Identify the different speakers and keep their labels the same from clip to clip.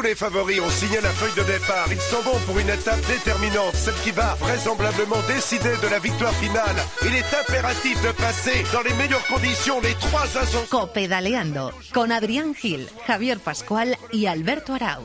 Speaker 1: Tous les favoris ont signé la feuille de départ. Ils s'en vont pour une étape déterminante, celle qui va vraisemblablement décider de la victoire finale. Il est impératif de passer dans les meilleures conditions les trois ascensions.
Speaker 2: Copedaleando con Adrián Gil, Javier Pascual y Alberto Arauz.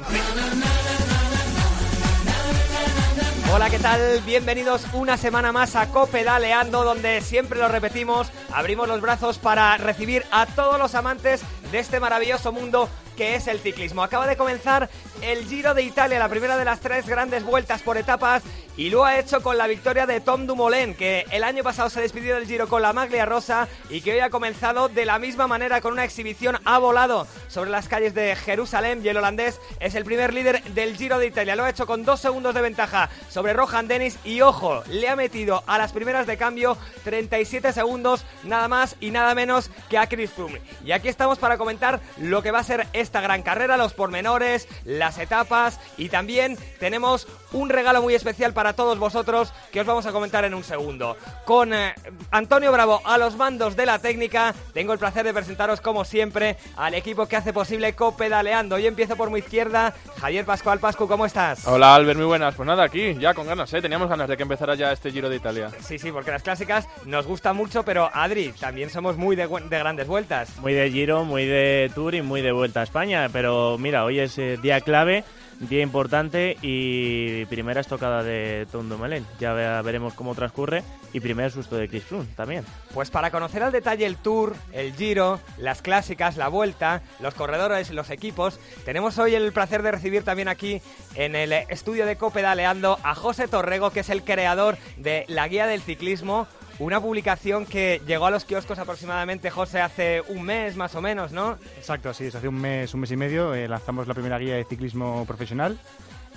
Speaker 3: Hola, ¿qué tal? Bienvenidos una semana más a Copedaleando, donde siempre lo repetimos, abrimos los brazos para recibir a todos los amantes de este maravilloso mundo que es el ciclismo. Acaba de comenzar el Giro de Italia, la primera de las tres grandes vueltas por etapas, y lo ha hecho con la victoria de Tom Dumoulin, que el año pasado se despidió del Giro con la maglia rosa y que hoy ha comenzado de la misma manera con una exhibición ha volado sobre las calles de Jerusalén y el holandés es el primer líder del Giro de Italia. Lo ha hecho con dos segundos de ventaja sobre Rohan Dennis y ojo, le ha metido a las primeras de cambio 37 segundos nada más y nada menos que a Chris Froome. Y aquí estamos para comentar lo que va a ser esta gran carrera, los pormenores, las etapas y también tenemos un regalo muy especial para todos vosotros que os vamos a comentar en un segundo. Con eh, Antonio Bravo a los mandos de la técnica, tengo el placer de presentaros como siempre al equipo que hace posible Copedaleando. Yo empiezo por mi izquierda, Javier Pascual Pascu, ¿cómo estás?
Speaker 4: Hola Albert, muy buenas. Pues nada, aquí ya con ganas, ¿eh? Teníamos ganas de que empezara ya este Giro de Italia.
Speaker 3: Sí, sí, porque las clásicas nos gustan mucho, pero Adri, también somos muy de, de grandes vueltas.
Speaker 5: Muy de Giro, muy de Tour y muy de Vuelta a España. Pero mira, hoy es eh, día clave día importante y primera estocada de Tom Dumoulin. Ya veremos cómo transcurre y primer susto de Chris Froome también.
Speaker 3: Pues para conocer al detalle el Tour, el Giro, las clásicas, la Vuelta, los corredores, los equipos, tenemos hoy el placer de recibir también aquí en el estudio de Copedaleando a José Torrego, que es el creador de la Guía del Ciclismo, una publicación que llegó a los kioscos aproximadamente, José, hace un mes más o menos, ¿no?
Speaker 6: Exacto, sí, hace un mes, un mes y medio eh, lanzamos la primera guía de ciclismo profesional,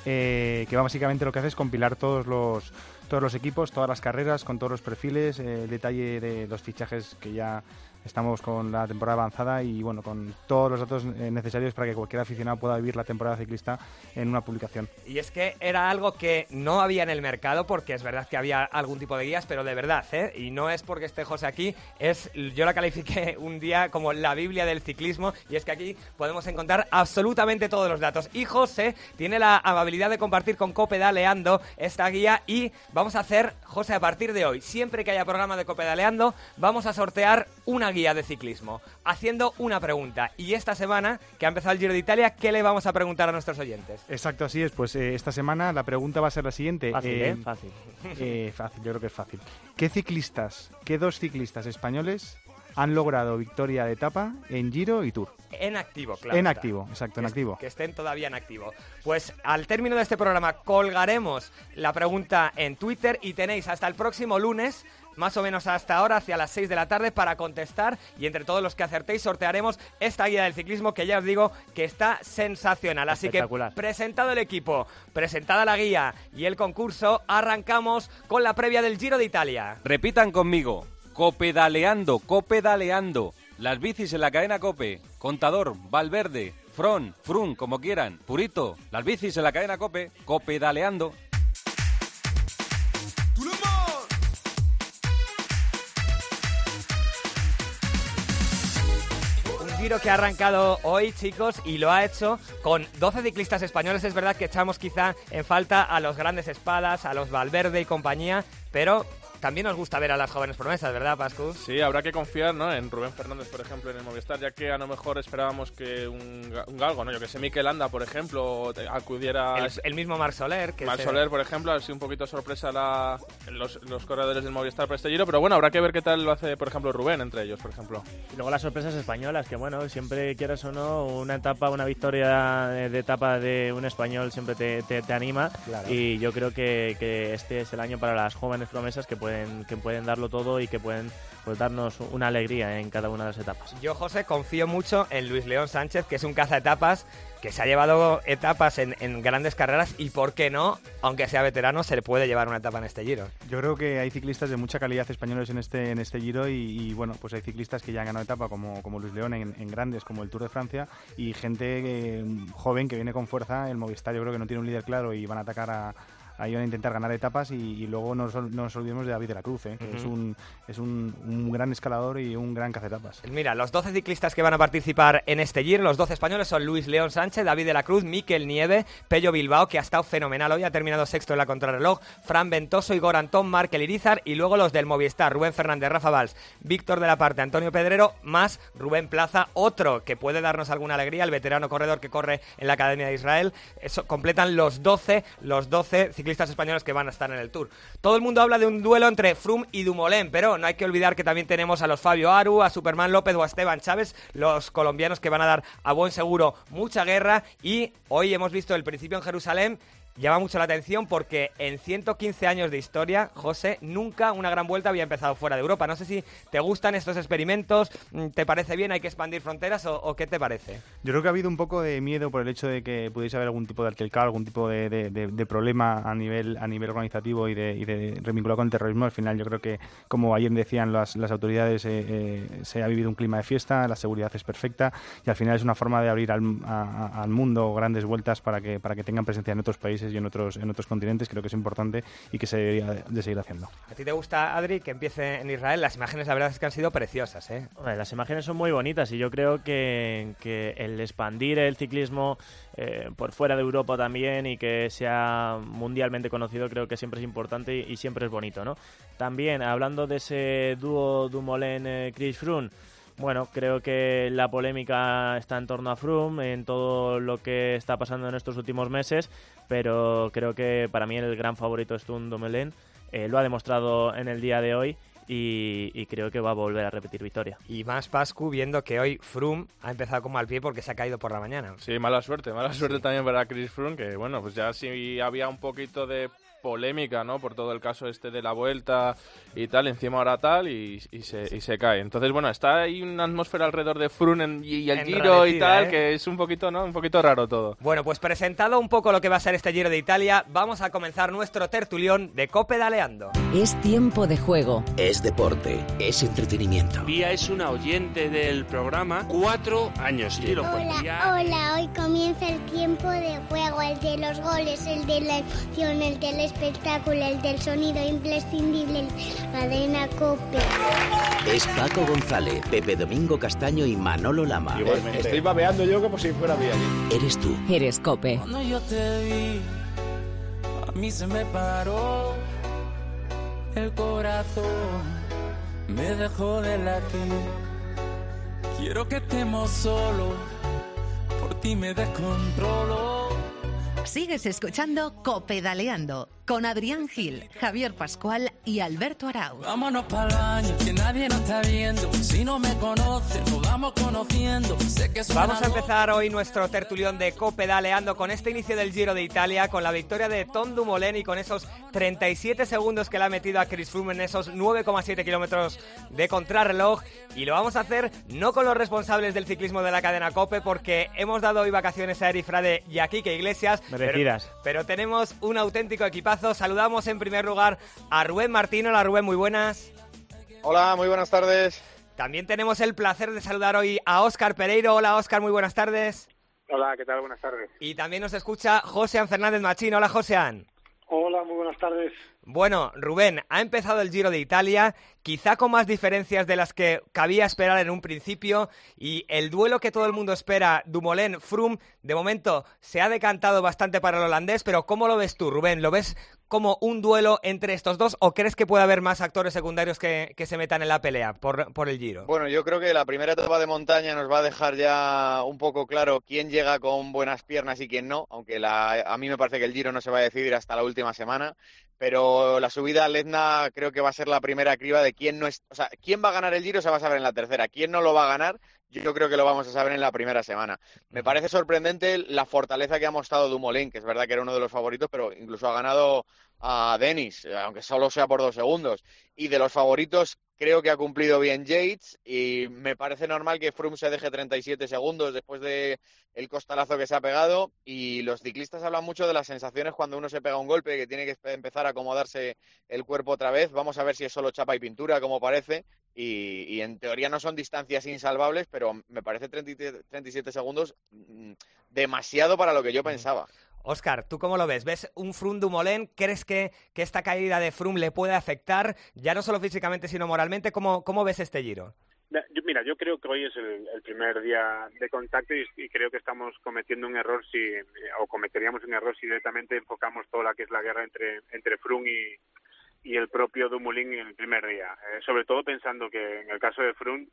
Speaker 6: eh, que básicamente lo que hace es compilar todos los, todos los equipos, todas las carreras, con todos los perfiles, eh, el detalle de los fichajes que ya Estamos con la temporada avanzada y bueno, con todos los datos eh, necesarios para que cualquier aficionado pueda vivir la temporada ciclista en una publicación.
Speaker 3: Y es que era algo que no había en el mercado, porque es verdad que había algún tipo de guías, pero de verdad, ¿eh? Y no es porque esté José aquí, es yo la califiqué un día como la Biblia del ciclismo, y es que aquí podemos encontrar absolutamente todos los datos. Y José tiene la amabilidad de compartir con Copedaleando esta guía y vamos a hacer, José, a partir de hoy, siempre que haya programa de Copedaleando, vamos a sortear una guía de ciclismo, haciendo una pregunta. Y esta semana, que ha empezado el Giro de Italia, ¿qué le vamos a preguntar a nuestros oyentes?
Speaker 6: Exacto, así es. Pues eh, esta semana la pregunta va a ser la siguiente.
Speaker 5: Fácil, ¿eh? Fácil.
Speaker 6: Eh, fácil, yo creo que es fácil. ¿Qué ciclistas, qué dos ciclistas españoles han logrado victoria de etapa en Giro y Tour.
Speaker 3: En activo, claro.
Speaker 6: En activo, exacto, en
Speaker 3: que
Speaker 6: activo.
Speaker 3: Que estén todavía en activo. Pues al término de este programa colgaremos la pregunta en Twitter y tenéis hasta el próximo lunes más o menos hasta ahora, hacia las 6 de la tarde, para contestar. Y entre todos los que acertéis, sortearemos esta guía del ciclismo que ya os digo que está sensacional. Así que, presentado el equipo, presentada la guía y el concurso, arrancamos con la previa del Giro de Italia.
Speaker 7: Repitan conmigo: copedaleando, copedaleando. Las bicis en la cadena Cope. Contador, Valverde, Fron, Frun, como quieran. Purito, las bicis en la cadena Cope. Copedaleando.
Speaker 3: Que ha arrancado hoy, chicos, y lo ha hecho con 12 ciclistas españoles. Es verdad que echamos quizá en falta a los grandes espadas, a los Valverde y compañía, pero también nos gusta ver a las jóvenes promesas, ¿verdad, Pascu?
Speaker 4: Sí, habrá que confiar ¿no? en Rubén Fernández, por ejemplo, en el Movistar, ya que a lo mejor esperábamos que un, un galgo, ¿no? Yo que sé, Mikel Anda, por ejemplo, acudiera...
Speaker 3: El, el mismo Marc Soler. Que
Speaker 4: Marc Soler, por ejemplo, ha sido un poquito sorpresa la, los, los, corredores del Movistar para este giro, pero bueno, habrá que ver qué tal lo hace, por ejemplo, Rubén entre ellos, por ejemplo.
Speaker 5: Y luego las sorpresas españolas, que bueno, siempre quieras o no, una etapa, una victoria de, etapa de un español siempre te, te, te anima claro. y yo creo que, que, este es el año para las jóvenes promesas que pueden, que pueden darlo todo y que pueden pues, darnos una alegría en cada una de las etapas.
Speaker 3: Yo, José, confío mucho en Luis León Sánchez, que es un cazaetapas que se ha llevado etapas en, en, grandes carreras y, ¿por qué no? Aunque sea veterano, se le puede llevar una etapa en este Giro.
Speaker 6: Yo creo que hay ciclistas de mucha calidad españoles en este, en este Giro y, y bueno, pues hay ciclistas que ya han ganado etapa como, como Luis León en, en, grandes como el Tour de Francia y gente eh, joven que viene con fuerza. El Movistar yo creo que no tiene un líder claro y van a atacar a, ahí van a intentar ganar etapas y, luego no, nos olvidemos de David de la Cruz, ¿eh? que es, un, es un, un, gran escalador y un gran etapas.
Speaker 3: Mira, los 12 ciclistas que van a participar en este Giro, los 12 españoles son Luis León Sánchez, David de la Cruz, Miquel Nieve, Pello Bilbao, que ha estado fenomenal hoy, ha terminado sexto en la contrarreloj, Fran Ventoso, Igor Antón, Markel Irizar y luego los del Movistar, Rubén Fernández, Rafa Valls, Víctor de la Parte, Antonio Pedrero, más Rubén Plaza, otro que puede darnos alguna alegría, el veterano corredor que corre en la Academia de Israel. Eso, completan los 12, los 12 ciclistas españoles que van a estar en el Tour. Todo el mundo habla de un duelo entre Froome y Dumoulin, pero no hay que olvidar que también tenemos a los Fabio Aru, a Superman López o a Esteban Chávez, los colombianos que van a dar a buen seguro mucha guerra y hoy hemos visto el principio en Jerusalén llama mucho la atención porque en 115 años de historia, José, nunca una gran vuelta había empezado fuera de Europa. No sé si te gustan estos experimentos, mm, ¿te parece bien? ¿Hay que expandir fronteras o, qué te parece?
Speaker 6: Yo creo que ha habido un poco de miedo por el hecho de que pudiese haber algún tipo de altercado, algún tipo de, problema a nivel, a nivel organizativo y de, y con el terrorismo. Al final yo creo que, como ayer decían las, las autoridades, eh, eh, se ha vivido un clima de fiesta, la seguridad es perfecta y al final es una forma de abrir al, al mundo grandes vueltas para que, para que tengan presencia en otros países y en otros, en otros continentes, creo que es importante y que se debería de seguir haciendo.
Speaker 3: ¿A ti te gusta, Adri, que empiece en Israel? Las imágenes, la verdad es que han sido preciosas. ¿eh?
Speaker 5: las imágenes son muy bonitas y yo creo que, que el expandir el ciclismo eh, por fuera de Europa también y que sea mundialmente conocido creo que siempre es importante y, siempre es bonito, ¿no? También, hablando de ese dúo Dumoulin-Chris eh, Froome, bueno, creo que la polémica está en torno a Froome, en todo lo que está pasando en estos últimos meses, pero creo que para mí el gran favorito es Tun Dumoulin. Eh, lo ha demostrado en el día de hoy y, creo que va a volver a repetir victoria.
Speaker 3: Y más Pascu viendo que hoy Froome ha empezado como al pie porque se ha caído por la mañana.
Speaker 4: Sí, mala suerte, mala suerte también para Chris Froome, que bueno, pues ya sí había un poquito de polémica, ¿no? Por todo el caso este de la vuelta y tal, encima ahora tal, y, se, y se cae. Entonces, bueno, está ahí una atmósfera alrededor de Frun y, el Giro y tal, ¿eh? que es un poquito, ¿no? Un poquito raro todo.
Speaker 3: Bueno, pues presentado un poco lo que va a ser este Giro de Italia, vamos a comenzar nuestro tertulión de Cope Daleando.
Speaker 2: Es tiempo de juego.
Speaker 8: Es deporte, es entretenimiento.
Speaker 9: Vía es una oyente del programa, cuatro años.
Speaker 10: Y lo hola, hola, hoy comienza el tiempo de juego, el de los goles, el de la emoción, el de la espectáculo, el del sonido imprescindible, la cadena COPE.
Speaker 8: Es Paco González, Pepe Domingo Castaño y Manolo Lama.
Speaker 11: Estoy babeando yo como si fuera mía.
Speaker 8: Eres tú.
Speaker 2: Eres COPE.
Speaker 12: Cuando yo te vi, a mí se me paró el corazón. Me dejó de latir. Quiero que estemos solos. Por ti me descontrolo.
Speaker 2: Sigues escuchando Copedaleando con Adrián Gil, Javier Pascual y Alberto Arau.
Speaker 12: Vámonos para el baño, que nadie nos está viendo. Si no me conoce, nos vamos conociendo. Sé que
Speaker 3: vamos a empezar hoy nuestro tertulión de Copedaleando con este inicio del Giro de Italia, con la victoria de Tom Dumoulin y con esos 37 segundos que le ha metido a Chris Froome en esos 9,7 kilómetros de contrarreloj. Y lo vamos a hacer no con los responsables del ciclismo de la cadena Cope, porque hemos dado hoy vacaciones a Erifrade y a Kike Iglesias.
Speaker 5: Merecidas.
Speaker 3: pero tenemos un auténtico equipazo Saludamos en primer lugar a Rubén Martino. Hola Rubén, muy buenas.
Speaker 13: Hola, muy buenas tardes.
Speaker 3: También tenemos el placer de saludar hoy a Óscar Pereiro. Hola Óscar, muy buenas tardes.
Speaker 13: Hola, ¿qué tal? Buenas tardes.
Speaker 3: Y también nos escucha Josean Fernández Machín. Hola Josean.
Speaker 14: Hola, muy buenas tardes.
Speaker 3: Bueno, Rubén, ha empezado el Giro de Italia, quizá con más diferencias de las que cabía esperar en un principio, y el duelo que todo el mundo espera, Dumoulin-Froome, de momento se ha decantado bastante para el holandés, pero ¿cómo lo ves tú, Rubén? ¿Lo ves como un duelo entre estos dos o crees que puede haber más actores secundarios que, se metan en la pelea por, por, el Giro?
Speaker 13: Bueno, yo creo que la primera etapa de montaña nos va a dejar ya un poco claro quién llega con buenas piernas y quién no, aunque la, a mí me parece que el Giro no se va a decidir hasta la última semana pero la subida al Etna creo que va a ser la primera criba de quién no es, o sea, quién va a ganar el Giro se va a saber en la tercera, quién no lo va a ganar, yo creo que lo vamos a saber en la primera semana. Me parece sorprendente la fortaleza que ha mostrado Dumoulin, que es verdad que era uno de los favoritos, pero incluso ha ganado a Denis, aunque solo sea por dos segundos. Y de los favoritos, creo que ha cumplido bien Yates y me parece normal que Froome se deje 37 segundos después de el costalazo que se ha pegado y los ciclistas hablan mucho de las sensaciones cuando uno se pega un golpe que tiene que empezar a acomodarse el cuerpo otra vez. Vamos a ver si es solo chapa y pintura como parece y, en teoría no son distancias insalvables, pero me parece 37 segundos mm, demasiado para lo que yo pensaba.
Speaker 3: Oscar, ¿tú cómo lo ves? ¿Ves un Froome Dumoulin? ¿Crees que, que esta caída de Froome le puede afectar, ya no solo físicamente, sino moralmente? ¿Cómo, cómo ves este giro?
Speaker 15: Mira, yo creo que hoy es el, primer día de contacto y, creo que estamos cometiendo un error si, o cometeríamos un error si directamente enfocamos toda la que es la guerra entre, entre Froome y, y el propio Dumoulin en el primer día. Eh, sobre todo pensando que en el caso de Froome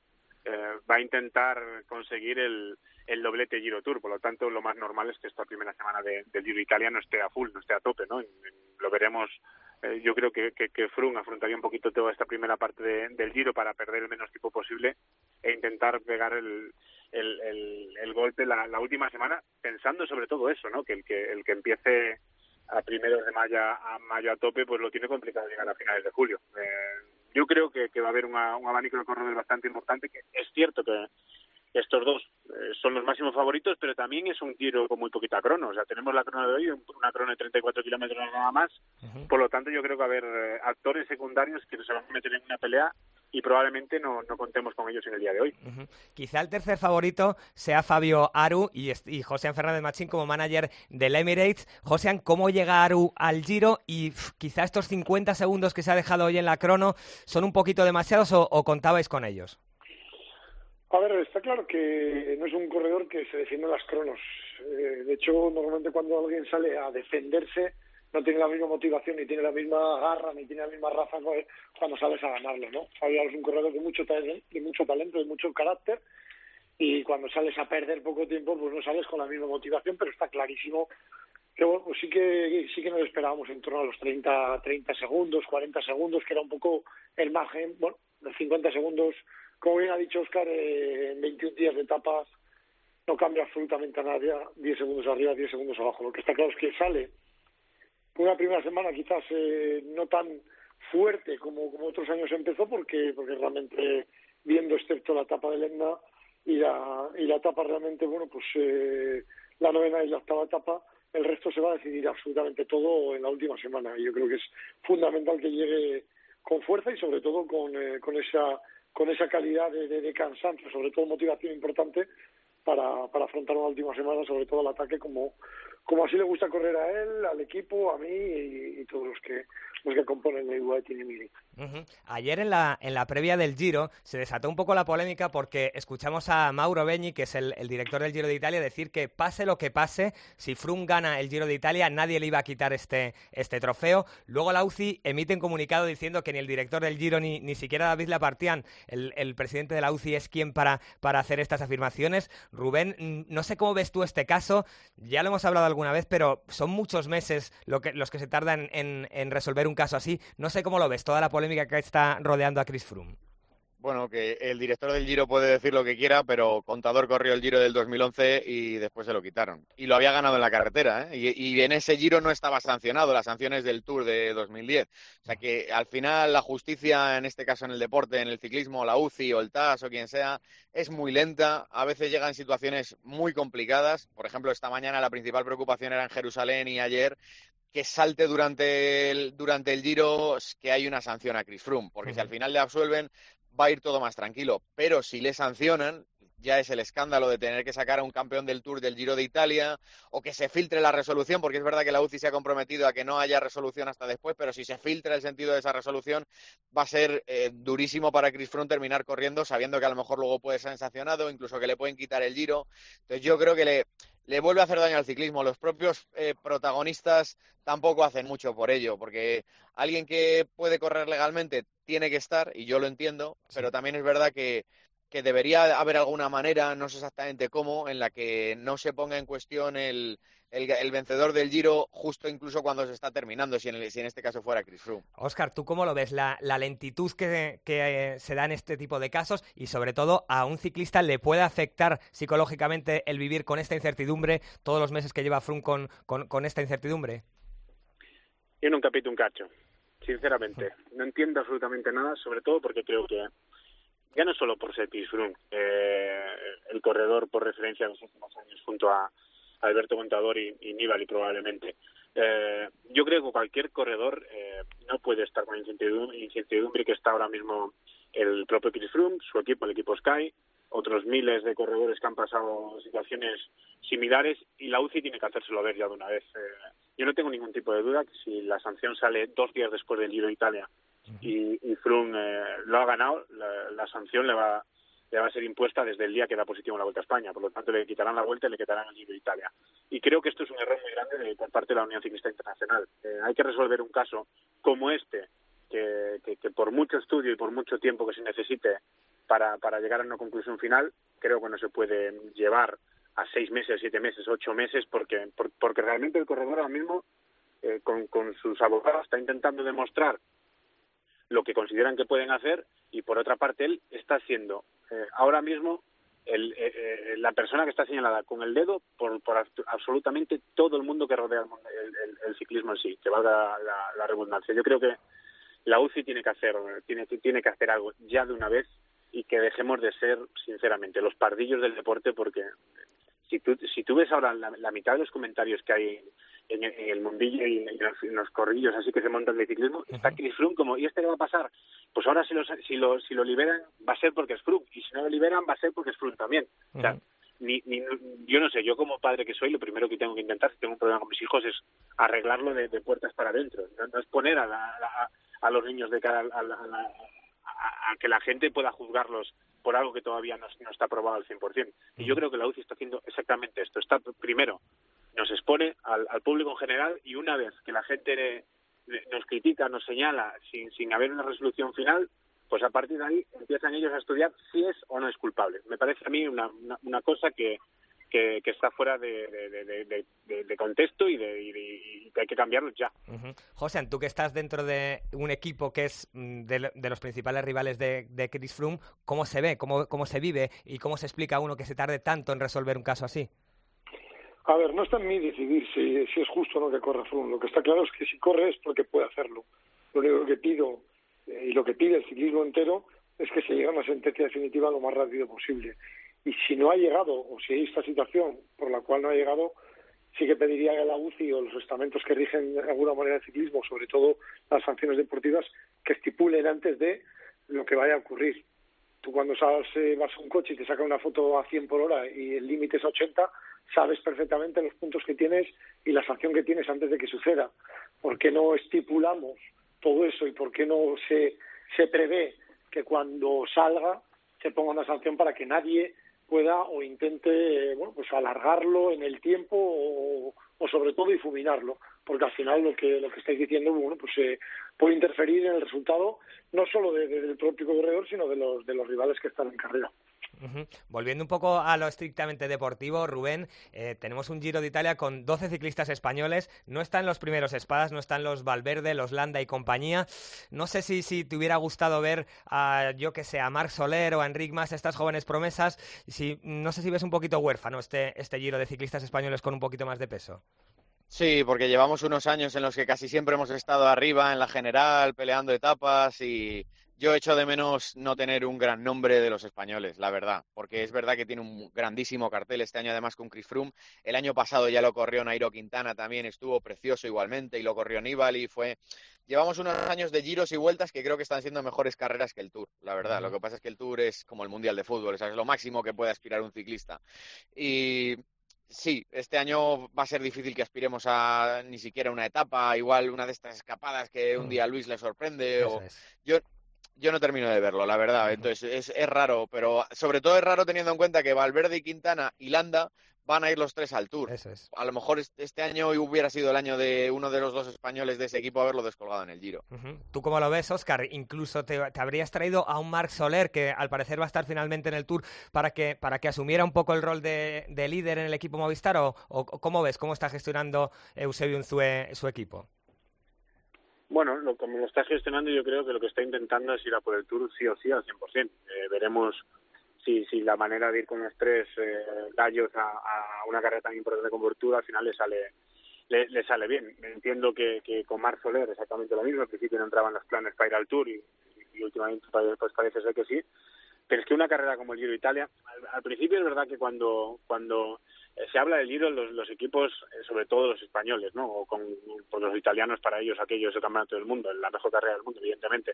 Speaker 15: eh, va a intentar conseguir el, doblete Giro Tour, por lo tanto lo más normal es que esta primera semana de, del Giro Italia no esté a full, no esté a tope, ¿no? lo veremos, eh, yo creo que, que, que Froome afrontaría un poquito toda esta primera parte del Giro para perder el menos tiempo posible e intentar pegar el, el, el, golpe la, la, última semana, pensando sobre todo eso, ¿no? Que el que, el que empiece a primeros de mayo a mayo a tope, pues lo tiene complicado llegar a finales de julio. Eh, yo creo que, va a haber un abanico de corredores bastante importante, que es cierto que estos dos eh, son los máximos favoritos, pero también es un tiro con muy poquita crono. O sea, tenemos la crono de hoy, una crono de 34 kilómetros nada más. Por lo tanto, yo creo que va a haber eh, actores secundarios que se van a meter en una pelea y probablemente no, no contemos con ellos en el día de hoy.
Speaker 3: Quizá el tercer favorito sea Fabio Aru y, y José Fernández Machín como manager del Emirates. José, ¿cómo llega Aru al Giro? Y quizá estos 50 segundos que se ha dejado hoy en la crono son un poquito demasiados o, contabais con ellos.
Speaker 14: A ver, está claro que no es un corredor que se defiende las cronos. Eh, de hecho, normalmente cuando alguien sale a defenderse, no tiene la misma motivación, ni tiene la misma garra, ni tiene la misma raza cuando sales a ganarlo, ¿no? Es un corredor de mucho, de mucho talento, de mucho carácter, y cuando sales a perder poco tiempo, pues no sales con la misma motivación, pero está clarísimo que bueno, pues sí que sí que nos esperábamos en torno a los 30, 30 segundos, 40 segundos, que era un poco el margen, bueno, los 50 segundos, como bien ha dicho Oscar, eh, en 21 días de etapas no cambia absolutamente a nadie, 10 segundos arriba, 10 segundos abajo. Lo que está claro es que sale una primera semana quizás eh, no tan fuerte como, como otros años empezó, porque, porque realmente viendo excepto la etapa de Lenda y la, y la etapa realmente, bueno, pues eh, la novena y la octava etapa, el resto se va a decidir absolutamente todo en la última semana. Y yo creo que es fundamental que llegue con fuerza y sobre todo con, eh, con esa con esa calidad de, de, cansancio, sobre todo motivación importante para, para afrontar una última semana, sobre todo el ataque como, como así le gusta correr a él, al equipo, a mí y, todos los que los que componen el UAE Team
Speaker 3: Ayer en la, en la previa del Giro se desató un poco la polémica porque escuchamos a Mauro Begni, que es el, director del Giro de Italia, decir que pase lo que pase, si Froome gana el Giro de Italia, nadie le iba a quitar este, este trofeo. Luego la UCI emite un comunicado diciendo que ni el director del Giro ni, ni siquiera David Lapartian, el, el presidente de la UCI, es quien para, para hacer estas afirmaciones. Rubén, no sé cómo ves tú este caso, ya lo hemos hablado alguna vez, pero son muchos meses lo que, los que se tardan en, en, resolver un caso así. No sé cómo lo ves, toda la polémica que está rodeando a Chris Froome.
Speaker 13: Bueno, que el director del Giro puede decir lo que quiera, pero Contador corrió el Giro del 2011 y después se lo quitaron. Y lo había ganado en la carretera, ¿eh? y, y, en ese Giro no estaba sancionado, las sanciones del Tour de 2010. O sea que al final la justicia, en este caso en el deporte, en el ciclismo, la UCI o el TAS o quien sea, es muy lenta. A veces llega en situaciones muy complicadas. Por ejemplo, esta mañana la principal preocupación era en Jerusalén y ayer que salte durante el, durante el Giro que hay una sanción a Chris Froome, porque si al final le absuelven, va a ir todo más tranquilo. Pero si le sancionan, ya es el escándalo de tener que sacar a un campeón del Tour del Giro de Italia o que se filtre la resolución, porque es verdad que la UCI se ha comprometido a que no haya resolución hasta después, pero si se filtra el sentido de esa resolución, va a ser eh, durísimo para Chris Froome terminar corriendo sabiendo que a lo mejor luego puede ser sancionado, incluso que le pueden quitar el Giro. Entonces yo creo que le, le vuelve a hacer daño al ciclismo. Los propios eh, protagonistas tampoco hacen mucho por ello, porque alguien que puede correr legalmente tiene que estar, y yo lo entiendo, pero también es verdad que, que debería haber alguna manera, no sé exactamente cómo, en la que no se ponga en cuestión el, el, vencedor del Giro justo incluso cuando se está terminando, si en, este caso fuera Chris Froome.
Speaker 3: Oscar, ¿tú cómo lo ves? La, lentitud que, eh, se da en este tipo de casos y sobre todo a un ciclista le puede afectar psicológicamente el vivir con esta incertidumbre todos los meses que lleva Froome con, con, esta incertidumbre?
Speaker 15: Yo nunca pito un cacho, sinceramente. No entiendo absolutamente nada, sobre todo porque creo que ya no solo por ser Froome, eh, el corredor por referencia en los últimos años junto a Alberto Contador y, y Nibali probablemente. Eh, yo creo que cualquier corredor eh, no puede estar con incertidumbre, incertidumbre que está ahora mismo el propio Chris Froome, su equipo, el equipo Sky, otros miles de corredores que han pasado situaciones similares y la UCI tiene que hacérselo ver ya de una vez. Eh, yo no tengo ningún tipo de duda que si la sanción sale dos días después del Giro de Italia y, y Froome eh, lo ha ganado, la, sanción le va, le va a ser impuesta desde el día que da positivo en la Vuelta a España. Por lo tanto, le quitarán la Vuelta y le quitarán el Giro de Italia. Y creo que esto es un error muy grande por parte de la Unión Ciclista Internacional. Eh, hay que resolver un caso como este, que, que, por mucho estudio y por mucho tiempo que se necesite para, para llegar a una conclusión final, creo que no se puede llevar a seis meses, siete meses, ocho meses, porque, porque realmente el corredor ahora mismo, eh, con, con sus abogados, está intentando demostrar lo que consideran que pueden hacer y por otra parte él está siendo eh, ahora mismo el, eh, la persona que está señalada con el dedo por, por absolutamente todo el mundo que rodea el, el, ciclismo en sí, que valga la, la, redundancia. Yo creo que la UCI tiene que hacer tiene, tiene que hacer algo ya de una vez y que dejemos de ser, sinceramente, los pardillos del deporte porque si tú, si tú ves ahora la, mitad de los comentarios que hay en, el mundillo y en los, corrillos así que se montan de ciclismo, está Chris Froome como, ¿y este qué va a pasar? Pues ahora si lo, si, lo, si lo liberan va a ser porque es Froome y si no lo liberan va a ser porque es Froome también. O sea, ni, ni, yo no sé, yo como padre que soy, lo primero que tengo que intentar si tengo un problema con mis hijos es arreglarlo de, puertas para adentro, no, es poner a, a, los niños de cara a, a que la gente pueda juzgarlos por algo que todavía no, está aprobado al 100%. Y yo creo que la UCI está haciendo exactamente esto. Está primero nos expone al, público en general y una vez que la gente nos critica, nos señala sin, sin haber una resolución final, pues a partir de ahí empiezan ellos a estudiar si es o no es culpable. Me parece a mí una, una cosa que, que, está fuera de, contexto y, de, que hay que cambiarlo ya.
Speaker 3: José, tú que estás dentro de un equipo que es mm, de, los principales rivales de, Chris Froome, ¿cómo se ve, cómo, cómo se vive y cómo se explica a uno que se tarde tanto en resolver un caso así?
Speaker 14: A ver, no está en mí decidir si, si es justo o no que corra Froome. Lo que está claro es que si corre es porque puede hacerlo. Lo único que pido eh, y lo que pide el ciclismo entero es que se llegue a una sentencia definitiva lo más rápido posible. Y si no ha llegado, o si hay esta situación por la cual no ha llegado, sí que pediría a la UCI o los estamentos que rigen de alguna manera el ciclismo, sobre todo las sanciones deportivas, que estipulen antes de lo que vaya a ocurrir. Tú cuando sabes, eh, vas a un coche y te saca una foto a 100 por hora y el límite es 80, sabes perfectamente los puntos que tienes y la sanción que tienes antes de que suceda. ¿Por qué no estipulamos todo eso y por qué no se, se prevé que cuando salga se ponga una sanción para que nadie pueda o intente bueno pues alargarlo en el tiempo o, sobre todo difuminarlo porque al final lo que lo que estáis diciendo bueno pues eh, puede interferir en el resultado no solo del propio corredor sino de los de los rivales que están en carrera
Speaker 3: Volviendo un poco a lo estrictamente deportivo, Rubén, eh, tenemos un Giro de Italia con 12 ciclistas españoles. No están los primeros espadas, no están los Valverde, los Landa y compañía. No sé si, si te hubiera gustado ver a, yo que sé, a Marc Soler o a Enric Mas, estas jóvenes promesas. No sé si ves un poquito huérfano este, este Giro de ciclistas españoles con un poquito más de peso.
Speaker 13: Sí, porque llevamos unos años en los que casi siempre hemos estado arriba en la general, peleando etapas y yo echo de menos no tener un gran nombre de los españoles, la verdad, porque es verdad que tiene un grandísimo cartel este año además con Chris Froome. El año pasado ya lo corrió Nairo Quintana, también estuvo precioso igualmente y lo corrió Nibali, fue Llevamos unos años de giros y vueltas que creo que están siendo mejores carreras que el Tour, la verdad. Lo que pasa es que el Tour es como el Mundial de Fútbol, es lo máximo que puede aspirar un ciclista. Y sí, este año va a ser difícil que aspiremos a ni siquiera una etapa, igual una de estas escapadas que un mm. día Luis le sorprende. o... Yo yo no termino de verlo, la verdad. Entonces es, raro, pero sobre todo es raro teniendo en cuenta que Valverde y Quintana y Landa van a ir los tres al Tour. A lo mejor este año hubiera sido el año de uno de los dos españoles de ese equipo haberlo descolgado en el Giro.
Speaker 3: ¿Tú cómo lo ves, Oscar? Incluso te, habrías traído a un Marc Soler, que al parecer va a estar finalmente en el Tour, para que, para que asumiera un poco el rol de, líder en el equipo Movistar, o, o, cómo ves, cómo está gestionando Eusebio Unzue su equipo?
Speaker 15: Bueno, lo, como lo está gestionando, yo creo que lo que está intentando es ir a por el Tour sí o sí al 100%. Eh, veremos si, si la manera de ir con los tres eh, gallos a, una carrera tan importante como Tour al final le sale le, sale bien. Entiendo que, que con Mar Soler exactamente lo mismo. Al principio no entraban los planes para ir al Tour y, últimamente pues parece ser que sí. Pero es que una carrera como el Giro Italia, al principio es verdad que cuando, cuando eh, se habla del Giro, los, los equipos, eh, sobre todo los españoles, ¿no? O con los italianos, para ellos aquellos el campeonato del mundo, la mejor carrera del mundo, evidentemente.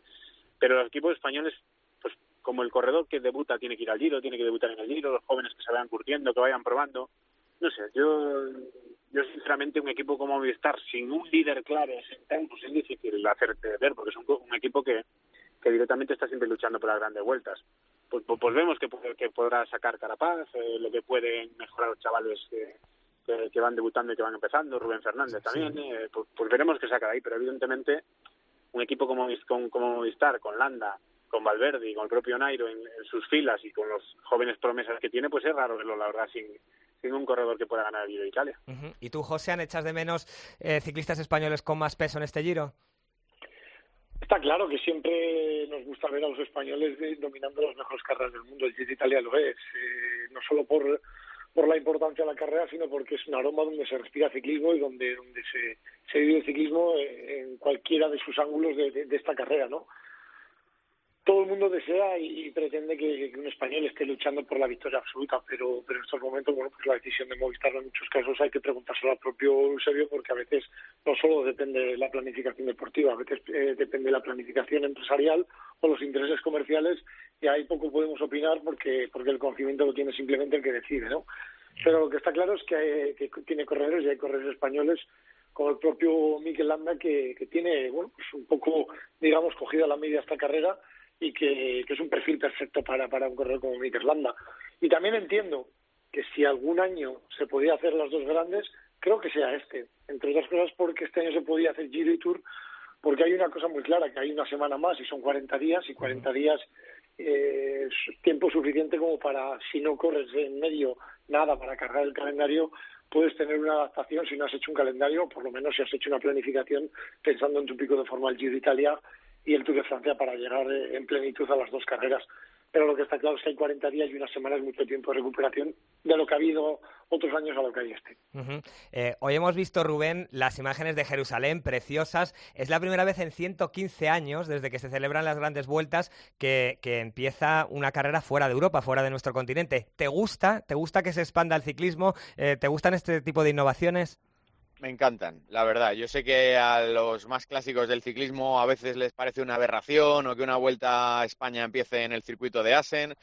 Speaker 15: Pero los equipos españoles, pues como el corredor que debuta tiene que ir al Giro, tiene que debutar en el Giro, los jóvenes que se vayan curtiendo, que vayan probando. No sé, yo, yo sinceramente un equipo como Movistar sin un líder claro, sin pues es difícil hacerte ver, porque es un, un equipo que, que directamente está siempre luchando por las grandes vueltas. Pues, pues, vemos que, que podrá sacar Carapaz, eh, lo que pueden mejorar los chavales que, que, van debutando y que van empezando, Rubén Fernández también, eh, pues, pues, veremos qué saca de ahí, pero evidentemente un equipo como, como, como Movistar, con Landa, con Valverde y con el propio Nairo en, sus filas y con los jóvenes promesas que tiene, pues es raro verlo, la verdad, sin, sin un corredor que pueda ganar el Giro de Italia.
Speaker 3: ¿Y tú, José, han echas de menos eh, ciclistas españoles con más peso en este Giro?
Speaker 14: Está claro que siempre nos gusta ver a los españoles dominando las mejores carreras del mundo. El Giro de Italia lo es, eh, no solo por por la importancia de la carrera, sino porque es un aroma donde se respira ciclismo y donde, donde se, vive el ciclismo en, cualquiera de sus ángulos de, de, esta carrera, ¿no? Todo el mundo desea y, pretende que, un español esté luchando por la victoria absoluta, pero, pero en estos momentos, bueno, pues la decisión de Movistar en muchos casos hay que preguntárselo al propio Eusebio porque a veces no solo depende de la planificación deportiva, a veces eh, depende de la planificación empresarial o los intereses comerciales y ahí poco podemos opinar porque porque el conocimiento lo tiene simplemente el que decide, ¿no? Pero lo que está claro es que, que tiene corredores y hay corredores españoles como el propio Mikel Landa que, que tiene, bueno, pues un poco, digamos, cogido a la media esta carrera y que, que es un perfil perfecto para, para un corredor como Mikel Landa. Y también entiendo que si algún año se podía hacer las dos grandes, creo que sea este. Entre otras cosas porque este año se podía hacer Giro y Tour, porque hay una cosa muy clara, que hay una semana más y son 40 días, y 40 días eh, tiempo suficiente como para, si no corres en medio nada para cargar el calendario, puedes tener una adaptación si no has hecho un calendario, por lo menos si has hecho una planificación pensando en tu pico de forma el Giro Italia y el Tour de Francia para llegar eh, en plenitud a las dos carreras pero lo que está claro es que hay 40 días y una semana es mucho tiempo de recuperación de lo que ha habido otros años a lo que hay este.
Speaker 3: Eh, hoy hemos visto, Rubén, las imágenes de Jerusalén preciosas. Es la primera vez en 115 años, desde que se celebran las grandes vueltas, que, empieza una carrera fuera de Europa, fuera de nuestro continente. ¿Te gusta? ¿Te gusta que se expanda el ciclismo? Eh, ¿Te gustan este tipo de innovaciones?
Speaker 13: Me encantan, la verdad. Yo sé que a los más clásicos del ciclismo a veces les parece una aberración o que una vuelta a España empiece en el circuito de Asen.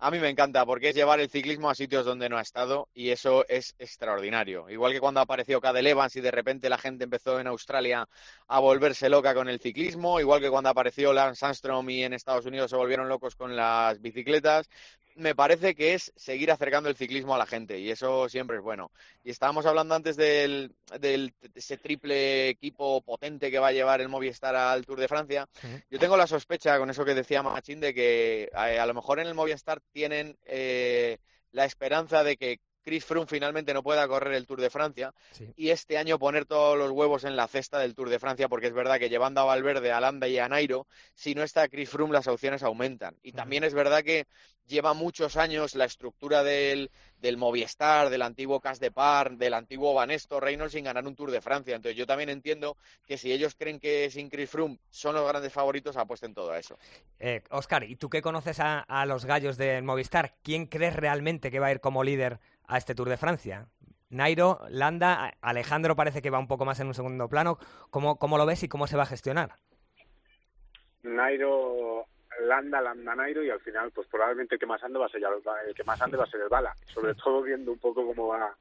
Speaker 13: A mí me encanta porque es llevar el ciclismo a sitios donde no ha estado y eso es extraordinario. Igual que cuando apareció Cadel Evans y de repente la gente empezó en Australia a volverse loca con el ciclismo, igual que cuando apareció Lance Armstrong y en Estados Unidos se volvieron locos con las bicicletas, me parece que es seguir acercando el ciclismo a la gente y eso siempre es bueno. Y estábamos hablando antes del, del ese triple equipo potente que va a llevar el Movistar al Tour de Francia. Yo tengo la sospecha con eso que decía Machín de que eh, a, lo mejor en el Movistar tienen eh, la esperanza de que Chris Froome finalmente no pueda correr el Tour de Francia y este año poner todos los huevos en la cesta del Tour de Francia porque es verdad que llevando a Valverde, a Landa y a Nairo, si no está Chris Froome las opciones aumentan. Y también es verdad que lleva muchos años la estructura del, del Movistar, del antiguo Cas de Par, del antiguo Banesto Reynolds sin ganar un Tour de Francia. Entonces yo también entiendo que si ellos creen que sin Chris Froome son los grandes favoritos, apuesten todo a eso.
Speaker 3: Eh, Oscar, ¿y tú qué conoces a, a los gallos del Movistar? ¿Quién crees realmente que va a ir como líder a este Tour de Francia. Nairo, Landa, Alejandro parece que va un poco más en un segundo plano. ¿Cómo, cómo lo ves y cómo se va a gestionar?
Speaker 15: Nairo, Landa, Landa, Nairo y al final, pues probablemente el que más ande va a ser el que más ande va a ser el Bala. Sobre todo viendo un poco cómo va,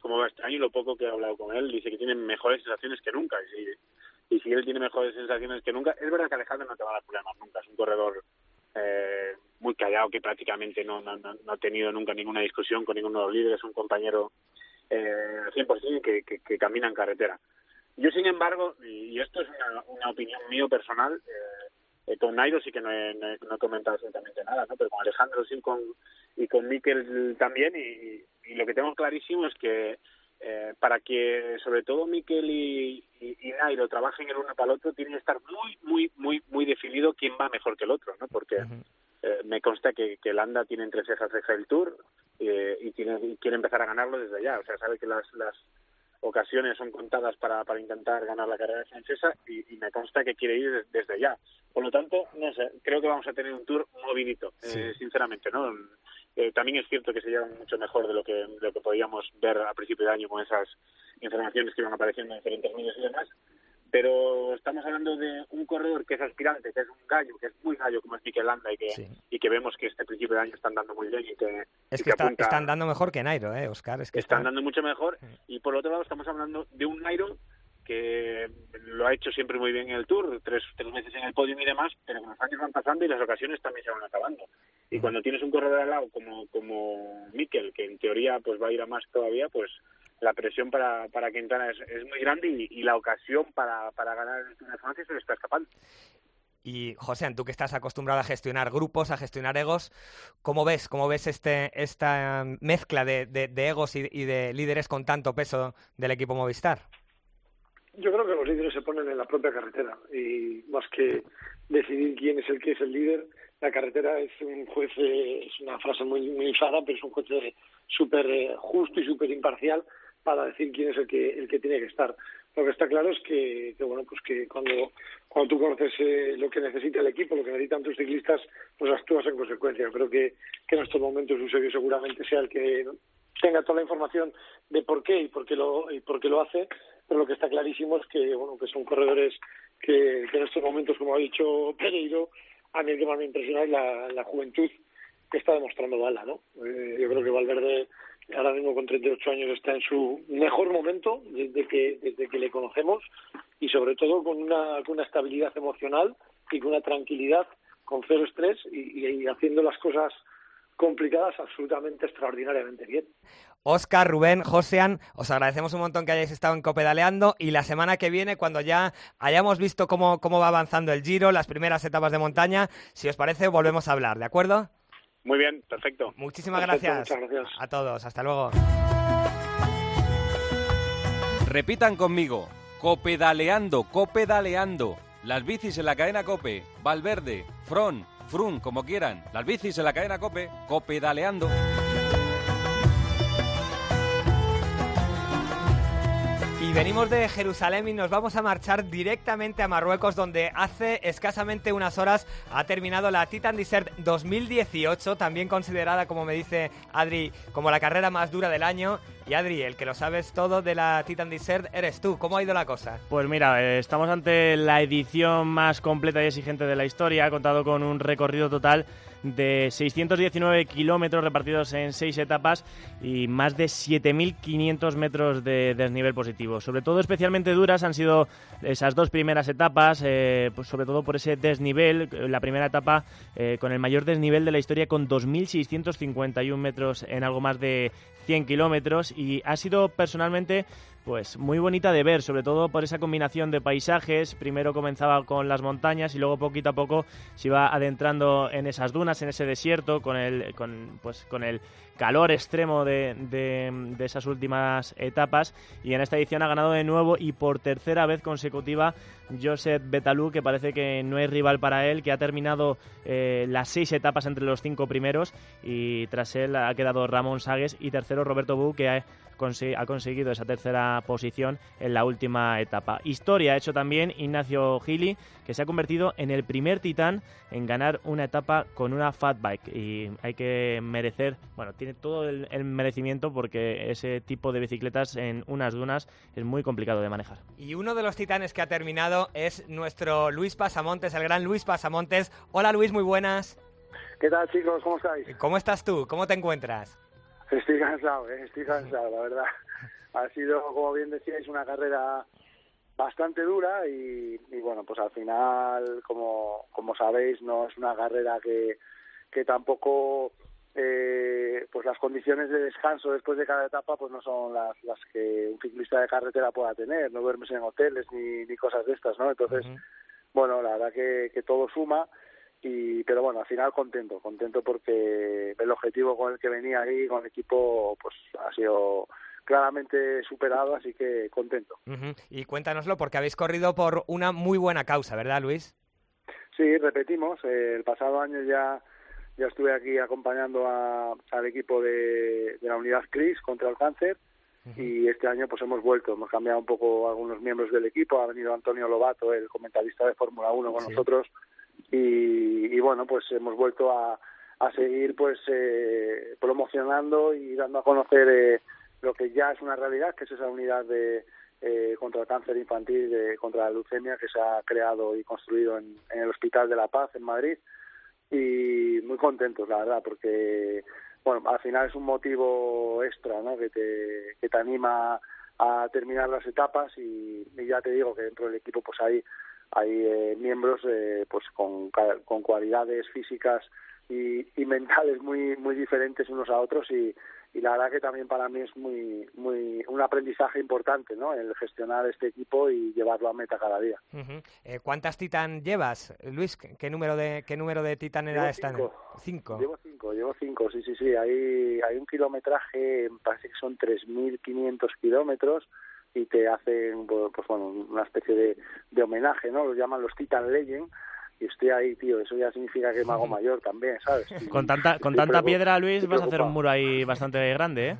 Speaker 15: cómo va este año y lo poco que he hablado con él, dice que tiene mejores sensaciones que nunca. Y si, y si él tiene mejores sensaciones que nunca, es verdad que Alejandro no te va a dar problemas nunca. Es un corredor eh, muy callado, que prácticamente no, no, no, ha tenido nunca ninguna discusión con ninguno de los líderes, un compañero eh, 100% que, que, que camina en carretera. Yo, sin embargo, y esto es una, una opinión mío personal, eh, eh con Nairo sí que no he, no, he, comentado absolutamente nada, ¿no? pero con Alejandro sí con, y con Miquel también, y, y lo que tengo clarísimo es que eh, para que sobre todo Miquel y, y, Nairo trabajen el uno para el otro, tiene que estar muy, muy, muy, muy definido quién va mejor que el otro, ¿no? Porque eh, me consta que, que Landa tiene entre cejas el Tour eh, y, tiene, y quiere empezar a ganarlo desde ya. O sea, sabe que las, las ocasiones son contadas para, para intentar ganar la carrera francesa y, y me consta que quiere ir desde ya. Por lo tanto, no sé, creo que vamos a tener un tour movidito, eh, sinceramente, ¿no? Eh, también es cierto que se llevan mucho mejor de lo que, de lo que podíamos ver a principio de año con esas informaciones que iban apareciendo en diferentes medios y demás, pero estamos hablando de un corredor que es aspirante, que es un gallo, que es muy gallo como es Mikel Landa y que, y que vemos que este principio de año están dando muy bien y que...
Speaker 3: Es
Speaker 15: y
Speaker 3: que, está-
Speaker 15: apunta-
Speaker 3: están dando mejor que Nairo, ¿eh, Oscar? Es que
Speaker 15: están dando mucho mejor y por otro lado estamos hablando de un Nairo que lo ha hecho siempre muy bien en el Tour, tres, tres veces en el podio y demás, pero que los años van pasando y las ocasiones también se van acabando. Y cuando tienes un corredor al lado como, como Mikel, que en teoría pues va a ir a más todavía, pues la presión para, para Quintana es, es muy grande y, y la ocasión para, para ganar el Tour de Francia se le está escapando.
Speaker 3: Y, José, tú que estás acostumbrado a gestionar grupos, a gestionar egos, ¿cómo ves, cómo ves este, esta mezcla de, de- de egos y, y de líderes con tanto peso del equipo Movistar?
Speaker 14: Yo creo que los líderes se ponen en la propia carretera y más que decidir quién es el que es el líder, la carretera es un juez, es una frase muy, muy usada, pero es un juez súper eh, justo y súper imparcial para decir quién es el que, el que tiene que estar. Lo que está claro es que, que, bueno, pues que cuando, cuando tú conoces eh, lo que necesita el equipo, lo que necesitan tus ciclistas, pues actúas en consecuencia. Creo que, que en estos momentos Eusebio seguramente sea el que tenga toda la información de por qué y por qué lo, y por qué lo hace, pero lo que está clarísimo es que, bueno, que son corredores que, en estos momentos, como ha dicho Pereiro, a mí el que más me impresiona es la, juventud que está demostrando Bala, ¿no? Eh, yo creo que Valverde ahora mismo con 38 años está en su mejor momento desde que desde que le conocemos y sobre todo con una con una estabilidad emocional y con una tranquilidad con cero estrés y haciendo las cosas complicadas absolutamente extraordinariamente bien.
Speaker 3: Oscar, Rubén, Josean, os agradecemos un montón que hayáis estado en Copedaleando y la semana que viene, cuando ya hayamos visto cómo, cómo va avanzando el Giro, las primeras etapas de montaña, si os parece, volvemos a hablar, ¿de acuerdo?
Speaker 15: Muy bien, perfecto.
Speaker 3: Muchísimas
Speaker 15: Perfecto,
Speaker 3: gracias,
Speaker 15: muchas gracias.
Speaker 3: a todos. Hasta luego.
Speaker 7: Repitan conmigo. Copedaleando, copedaleando. Las bicis en la cadena Cope. Valverde, Fron, Frun, como quieran. Las bicis en la cadena Cope. Copedaleando.
Speaker 3: Venimos de Jerusalén y nos vamos a marchar directamente a Marruecos, donde hace escasamente unas horas ha terminado la Titan Desert 2018, también considerada, como me dice Adri, como la carrera más dura del año. Y Adri, el que lo sabes todo de la Titan Desert eres tú. ¿Cómo ha ido la cosa?
Speaker 5: Pues mira, eh, estamos ante la edición más completa y exigente de la historia. Ha contado con un recorrido total de 619 kilómetros repartidos en seis etapas y más de 7.500 metros de desnivel positivo. Sobre todo especialmente duras han sido esas dos primeras etapas, eh, pues sobre todo por ese desnivel. La primera etapa eh, con el mayor desnivel de la historia con 2.651 metros en algo más de 100 kilómetros y ha sido personalmente pues muy bonita de ver, sobre todo por esa combinación de paisajes. Primero comenzaba con las montañas y luego poquito a poco se iba adentrando en esas dunas, en ese desierto, con el, con, pues, con el calor extremo de, de, esas últimas etapas. Y en esta edición ha ganado de nuevo y por tercera vez consecutiva Josep Betalú, que parece que no hay rival para él, que ha terminado eh, las seis etapas entre los cinco primeros y tras él ha quedado Ramón Sagues y tercero Roberto Bu, que ha, ha conseguido esa tercera posición en la última etapa. Historia ha hecho también Ignacio Gili, que se ha convertido en el primer titán en ganar una etapa con una fat bike y hay que merecer, bueno, tiene todo el, el merecimiento porque ese tipo de bicicletas en unas dunas es muy complicado de manejar.
Speaker 3: Y uno de los titanes que ha terminado es nuestro Luis Pasamontes, el gran Luis Pasamontes. Hola Luis, muy buenas.
Speaker 16: ¿Qué tal, chicos? ¿Cómo estáis?
Speaker 3: ¿Cómo estás tú? ¿Cómo te encuentras?
Speaker 16: Estoy cansado, ¿eh? estoy cansado, la verdad. Ha sido, como bien decíais, una carrera bastante dura y, y bueno, pues al final, como, como sabéis, no es una carrera que, que tampoco, eh, pues las condiciones de descanso después de cada etapa pues no son las, las que un ciclista de carretera pueda tener, no duermes en hoteles ni, ni cosas de estas, ¿no? Entonces, bueno, la verdad que, que todo suma y pero bueno al final contento contento porque el objetivo con el que venía ahí con el equipo pues ha sido claramente superado así que contento.
Speaker 3: Y cuéntanoslo porque habéis corrido por una muy buena causa, ¿verdad Luis?
Speaker 16: sí repetimos eh, el pasado año ya ya estuve aquí acompañando a- al equipo de, de la unidad CRIS contra el cáncer y este año pues hemos vuelto, hemos cambiado un poco algunos miembros del equipo, ha venido Antonio Lobato, el comentarista de Fórmula 1 con
Speaker 17: Sí.
Speaker 16: nosotros y, y bueno pues hemos vuelto a, a seguir pues eh, promocionando y dando a conocer eh, lo que ya es una realidad, que es esa unidad de eh, contra el cáncer infantil, de, contra la leucemia que se ha creado y construido en, en el Hospital de la Paz en Madrid y muy contentos, la verdad, porque bueno, al final es un motivo extra, ¿no? Que te, que te anima a terminar las etapas y, ya te digo que dentro del equipo pues hay hay eh, miembros eh, pues con, con cualidades físicas y, y mentales muy muy diferentes unos a otros y, y la verdad que también para mí es muy muy un aprendizaje importante no el gestionar este equipo y llevarlo a meta cada día.
Speaker 3: Eh, cuántas Titan llevas Luis qué número de qué número de Titan era esta
Speaker 16: cinco.
Speaker 3: cinco.
Speaker 16: Llevo cinco llevo cinco sí sí sí. Hay hay un kilometraje parece que son 3.500 kilómetros y te hacen pues, bueno una especie de, de homenaje no lo llaman los Titan Legend y estoy ahí, tío, eso ya significa que me hago mayor también, ¿sabes?
Speaker 5: con tanta, con tanta piedra, Luis, vas a hacer un muro ahí bastante grande, ¿eh?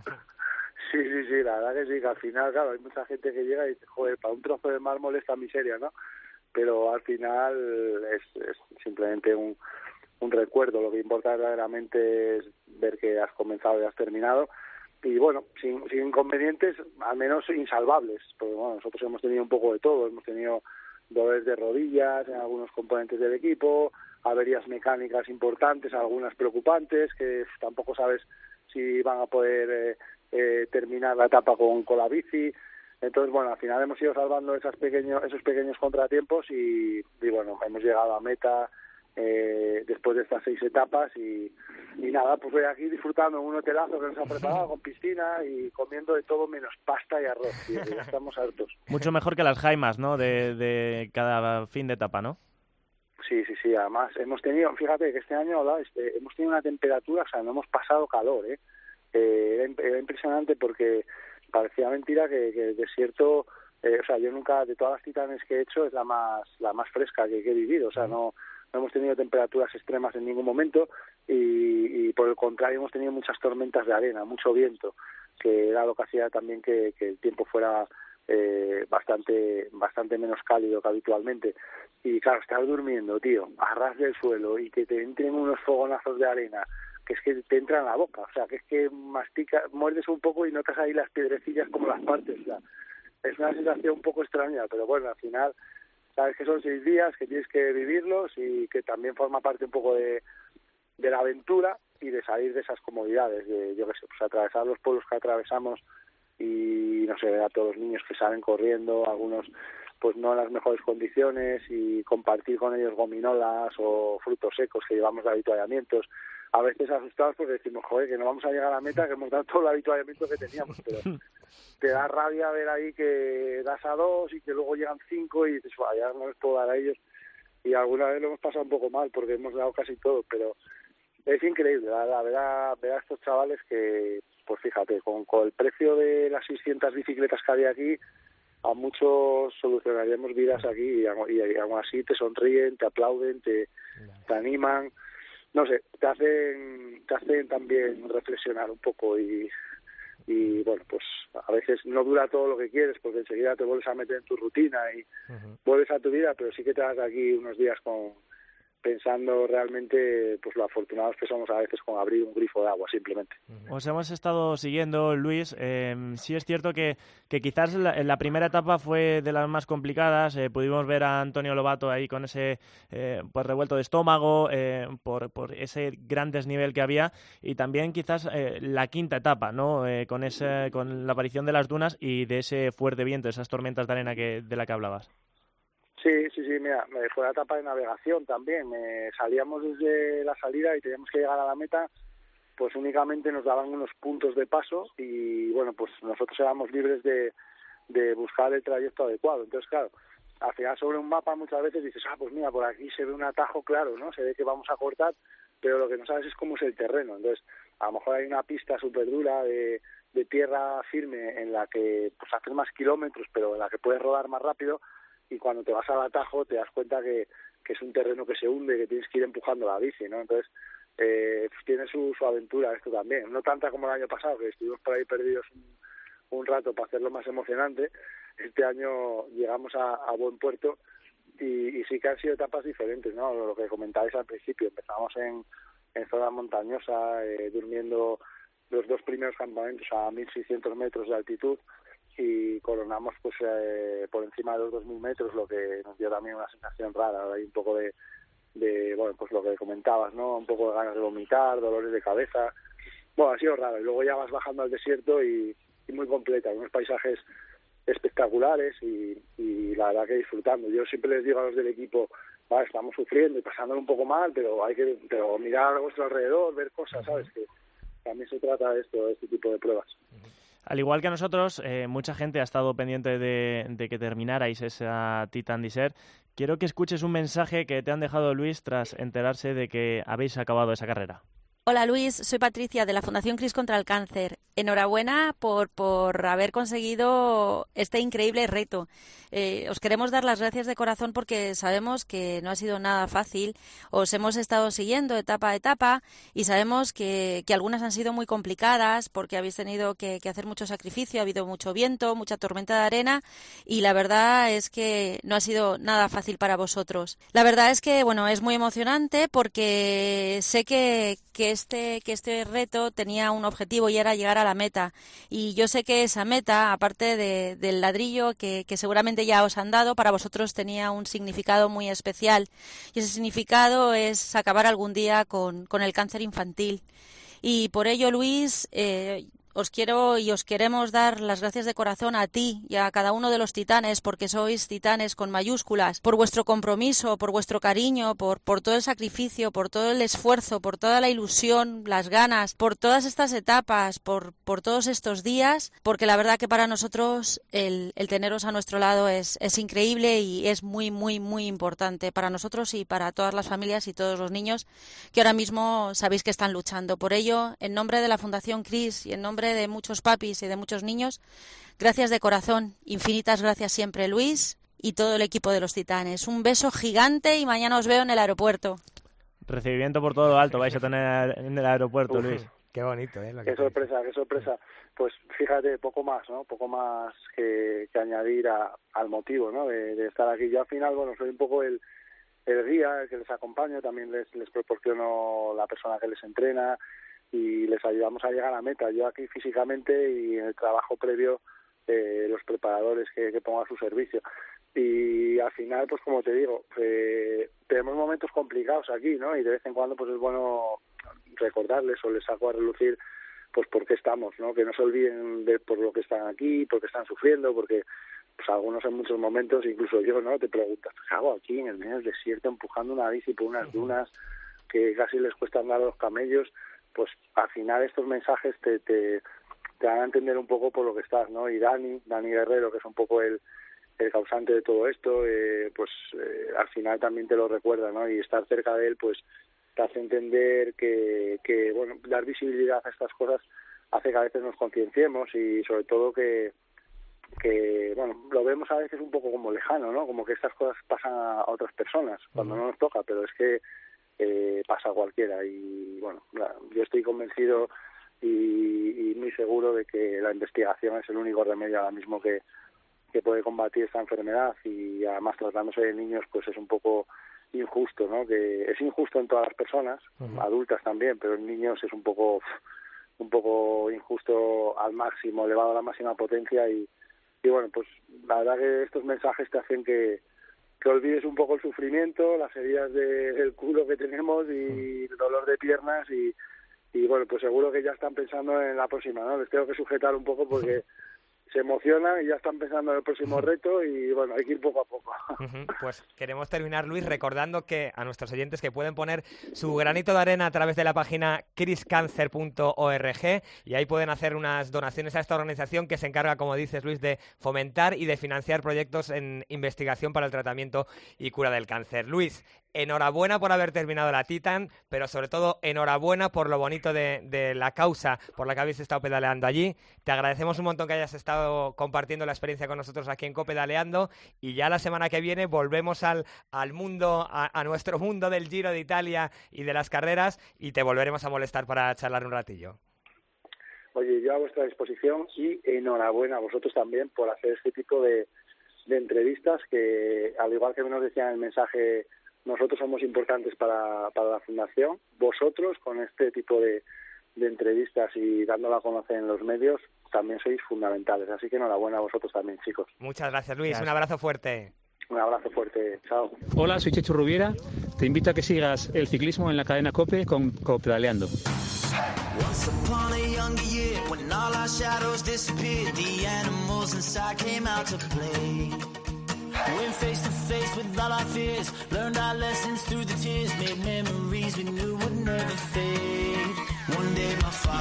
Speaker 16: Sí, sí, sí, la verdad que sí, que al final, claro, hay mucha gente que llega y dice, joder, para un trozo de mármol esta miseria, ¿no? Pero al final es, es simplemente un, un recuerdo, lo que importa verdaderamente es ver que has comenzado y has terminado y bueno, sin, sin inconvenientes, al menos insalvables, porque bueno, nosotros hemos tenido un poco de todo, hemos tenido dolores de rodillas en algunos componentes del equipo, averías mecánicas importantes, algunas preocupantes, que tampoco sabes si van a poder eh, eh, terminar la etapa con, con la bici. Entonces, bueno, al final hemos ido salvando esos pequeños, esos pequeños contratiempos y bueno, hemos llegado a meta eh, después de estas seis etapas y, y nada, pues voy aquí disfrutando un hotelazo que nos ha preparado con piscina y comiendo de todo menos pasta y arroz, ya estamos hartos.
Speaker 5: Mucho mejor que las jaimas, ¿no? De, de cada fin de etapa, ¿no?
Speaker 16: Sí, sí, sí, además hemos tenido, fíjate que este año este, hemos tenido una temperatura, o sea, no hemos pasado calor, ¿eh? eh era, impresionante porque parecía mentira que, que el desierto, eh, o sea, yo nunca, de todas las titanes que he hecho, es la más, la más fresca que, que he vivido, o sea, no no hemos tenido temperaturas extremas en ningún momento y, por el contrario hemos tenido muchas tormentas de arena, mucho viento, que lo que hacía también que, el tiempo fuera eh, bastante bastante menos cálido que habitualmente. Y claro estar durmiendo tío a ras del suelo y que te entren unos fogonazos de arena que es que te entran a la boca o sea que es que mastica muerdes un poco y notas ahí las piedrecillas como las partes o sea, es una sensación un poco extraña pero bueno al final sabes que son seis días, que tienes que vivirlos y que también forma parte un poco de, la aventura y de salir de esas comodidades, de, yo qué sé, pues atravesar los pueblos que atravesamos y, no sé, a todos los niños que salen corriendo, algunos pues no en las mejores condiciones y compartir con ellos gominolas o frutos secos que llevamos de habituallamientos. A veces asustados porque decimos, joder, que no vamos a llegar a la meta, que hemos dado todo el habituallamiento que teníamos, pero te da rabia ver ahí que das a dos y que luego llegan cinco y dices, ya no les puedo dar a ellos. Y alguna vez lo hemos pasado un poco mal porque hemos dado casi todo, pero es increíble, la, verdad, ver a estos chavales que, pues fíjate, con, con el precio de las 600 bicicletas que había aquí, a muchos solucionaríamos vidas aquí y, y, aún así te sonríen, te aplauden, te, te animan, no sé, te hacen, te hacen también reflexionar un poco y y bueno, pues a veces no dura todo lo que quieres porque enseguida te vuelves a meter en tu rutina y vuelves a tu vida, pero sí que te das aquí unos días con pensando realmente pues lo afortunados que somos a veces con abrir un grifo de agua simplemente.
Speaker 5: Os hemos estado siguiendo, Luis. Eh, sí es cierto que, que quizás la, la, primera etapa fue de las más complicadas. Eh, pudimos ver a Antonio Lobato ahí con ese eh, pues revuelto de estómago eh, por, por, ese gran desnivel que había y también quizás eh, la quinta etapa, ¿no? Eh, con ese, con la aparición de las dunas y de ese fuerte viento, esas tormentas de arena que de la que hablabas.
Speaker 16: Sí, sí, sí, mira, me fue la etapa de navegación también. Me salíamos desde la salida y teníamos que llegar a la meta, pues únicamente nos daban unos puntos de paso y bueno, pues nosotros éramos libres de, de buscar el trayecto adecuado. Entonces, claro, al final sobre un mapa muchas veces dices, ah, pues mira, por aquí se ve un atajo claro, ¿no? Se ve que vamos a cortar, pero lo que no sabes es cómo es el terreno. Entonces, a lo mejor hay una pista súper dura de, de tierra firme en la que pues haces más kilómetros, pero en la que puedes rodar más rápido y cuando te vas al atajo te das cuenta que, que es un terreno que se hunde, que tienes que ir empujando la bici, ¿no? Entonces, eh, pues tiene su, su aventura esto también. No tanta como el año pasado, que estuvimos por ahí perdidos un, un rato para hacerlo más emocionante. Este año llegamos a, buen puerto y, y sí que han sido etapas diferentes, ¿no? Lo que comentabais al principio, empezamos en, en zona montañosa, eh, durmiendo los dos primeros campamentos a 1.600 metros de altitud y coronamos pues eh, por encima de los 2.000 metros, lo que nos dio también una sensación rara, hay un poco de, de, bueno, pues lo que comentabas, ¿no? Un poco de ganas de vomitar, dolores de cabeza. Bueno, ha sido raro. Y luego ya vas bajando al desierto y, muy completa, unos paisajes espectaculares y, y, la verdad que disfrutando. Yo siempre les digo a los del equipo, estamos sufriendo y pasándolo un poco mal, pero hay que pero mirar a vuestro alrededor, ver cosas, ¿sabes? Que también se trata de esto, de este tipo de pruebas.
Speaker 5: Al igual que a nosotros, eh, mucha gente ha estado pendiente de, que terminarais esa Titan Desert. Quiero que escuches un mensaje que te han dejado Luis tras enterarse de que habéis acabado esa carrera.
Speaker 17: Hola Luis, soy Patricia de la Fundación Cris contra el Cáncer. Enhorabuena por, por haber conseguido este increíble reto. Eh, os queremos dar las gracias de corazón porque sabemos que no ha sido nada fácil. Os hemos estado siguiendo etapa a etapa y sabemos que, que algunas han sido muy complicadas porque habéis tenido que, que, hacer mucho sacrificio, ha habido mucho viento, mucha tormenta de arena y la verdad es que no ha sido nada fácil para vosotros. La verdad es que bueno es muy emocionante porque sé que, que este que este reto tenía un objetivo y era llegar a la meta y yo sé que esa meta aparte de, del ladrillo que, seguramente ya os han dado, para vosotros tenía un significado muy especial. Y ese significado es acabar algún día con, con el cáncer infantil. Y por ello, Luis, eh, os quiero y os queremos dar las gracias de corazón a ti y a cada uno de los titanes, porque sois titanes con mayúsculas, por vuestro compromiso, por vuestro cariño, por, por todo el sacrificio, por todo el esfuerzo, por toda la ilusión, las ganas, por todas estas etapas, por, por todos estos días, porque la verdad que para nosotros el, el teneros a nuestro lado es, es increíble y es muy, muy, muy importante para nosotros y para todas las familias y todos los niños que ahora mismo sabéis que están luchando. Por ello, en nombre de la Fundación CRIS y en nombre de muchos papis y de muchos niños. Gracias de corazón, infinitas gracias siempre Luis y todo el equipo de los Titanes. Un beso gigante y mañana os veo en el aeropuerto.
Speaker 5: Recibimiento por todo lo alto vais a tener en el aeropuerto, Luis.
Speaker 18: Qué bonito, ¿eh?
Speaker 16: qué sorpresa, qué sorpresa. Pues fíjate, poco más, ¿no? Poco más que, que añadir al motivo, ¿no? De, estar aquí. Yo al final, bueno, soy un poco el, el guía, el que les acompaño, también les, les proporciono la persona que les entrena, y les ayudamos a llegar a la meta. Yo aquí físicamente y en el trabajo previo eh, los preparadores que, que pongo a su servicio. Y al final, pues como te digo, eh, tenemos momentos complicados aquí, ¿no? Y de vez en cuando, pues es bueno recordarles o les saco a relucir, pues por qué estamos, ¿no? Que no se olviden de por lo que están aquí, porque están sufriendo, porque pues algunos en muchos momentos, incluso yo, ¿no? Te preguntas, ¿qué hago aquí en el medio del desierto empujando una bici por unas dunas que casi les cuesta andar a los camellos? Pues al final estos mensajes te, te, te van a entender un poco por lo que estás, ¿no? Y Dani, Dani Guerrero, que es un poco el, el causante de todo esto, eh, pues eh, al final también te lo recuerda, ¿no? Y estar cerca de él, pues te hace entender que, que, bueno, dar visibilidad a estas cosas hace que a veces nos concienciemos y sobre todo que, que, bueno, lo vemos a veces un poco como lejano, ¿no? Como que estas cosas pasan a otras personas cuando no nos toca, pero es que eh, pasa cualquiera. Y bueno, yo estoy convencido y, y, muy seguro de que la investigación es el único remedio ahora mismo que, que puede combatir esta enfermedad y además tratándose de niños pues es un poco injusto, ¿no? Que es injusto en todas las personas, adultas también, pero en niños es un poco un poco injusto al máximo, elevado a la máxima potencia y, y bueno, pues la verdad que estos mensajes te hacen que, que olvides un poco el sufrimiento, las heridas del culo que tenemos y el dolor de piernas y, y bueno, pues seguro que ya están pensando en la próxima, ¿no? Les tengo que sujetar un poco porque se emocionan y ya están pensando en el próximo reto y bueno, hay que ir poco a poco.
Speaker 3: Pues queremos terminar, Luis, recordando que a nuestros oyentes que pueden poner su granito de arena a través de la página criscancer.org y ahí pueden hacer unas donaciones a esta organización que se encarga, como dices, Luis, de fomentar y de financiar proyectos en investigación para el tratamiento y cura del cáncer. Luis, enhorabuena por haber terminado la Titan, pero sobre todo enhorabuena por lo bonito de, la causa por la que habéis estado pedaleando allí. Te agradecemos un montón que hayas estado compartiendo la experiencia con nosotros aquí en Copedaleando y ya la semana que viene volvemos al, al mundo, a, nuestro mundo del Giro de Italia y de las carreras y te volveremos a molestar para charlar un ratillo.
Speaker 16: Oye, yo a vuestra disposición y enhorabuena a vosotros también por hacer este tipo de, entrevistas que, al igual que nos decía en el mensaje nosotros somos importantes para, para la fundación, vosotros con este tipo de, de entrevistas y dándola a conocer en los medios, también sois fundamentales. Así que enhorabuena a vosotros también, chicos.
Speaker 3: Muchas gracias, Luis. Un abrazo fuerte.
Speaker 16: Un abrazo fuerte. Chao.
Speaker 18: Hola, soy Checho Rubiera. Te invito a que sigas el ciclismo en la cadena COPE con Copedaleando.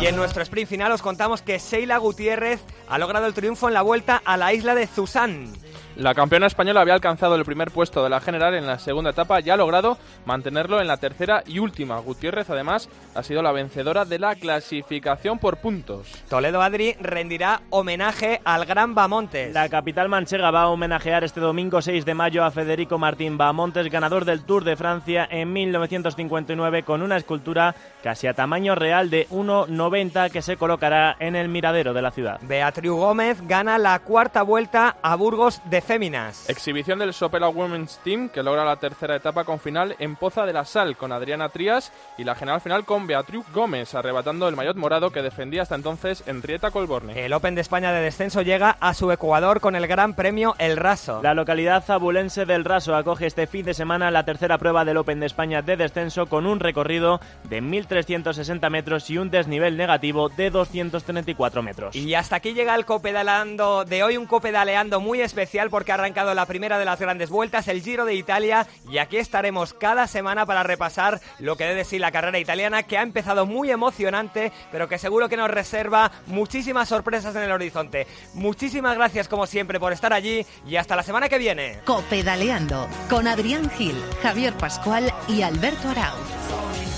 Speaker 3: Y en nuestro sprint final os contamos que Sheila Gutiérrez ha logrado el triunfo en la vuelta a la isla de Zusán.
Speaker 4: La campeona española había alcanzado el primer puesto de la general en la segunda etapa y ha logrado mantenerlo en la tercera y última. Gutiérrez, además, ha sido la vencedora de la clasificación por puntos.
Speaker 3: Toledo Adri rendirá homenaje al Gran Bamontes.
Speaker 5: La capital manchega va a homenajear este domingo 6 de mayo a Federico Martín Bamontes, ganador del Tour de Francia en 1959, con una escultura casi a tamaño real de 1,90 que se colocará en el miradero de la ciudad.
Speaker 3: Beatriz Gómez gana la cuarta vuelta a Burgos de Féminas.
Speaker 4: Exhibición del Sopela Women's Team que logra la tercera etapa con final en Poza de la Sal con Adriana Trías y la general final con Beatriz Gómez arrebatando el maillot morado que defendía hasta entonces Enrieta Colborne.
Speaker 3: El Open de España de descenso llega a su Ecuador con el Gran Premio El Raso.
Speaker 5: La localidad abulense del Raso acoge este fin de semana la tercera prueba del Open de España de descenso con un recorrido de 1.360 metros y un desnivel negativo de 234 metros.
Speaker 3: Y hasta aquí llega el copedaleando de hoy, un copedaleando muy especial porque ha arrancado la primera de las grandes vueltas, el Giro de Italia, y aquí estaremos cada semana para repasar lo que debe ser la carrera italiana, que ha empezado muy emocionante, pero que seguro que nos reserva muchísimas sorpresas en el horizonte. Muchísimas gracias como siempre por estar allí y hasta la semana que viene.
Speaker 2: Copedaleando con Adrián Gil, Javier Pascual y Alberto Arauz.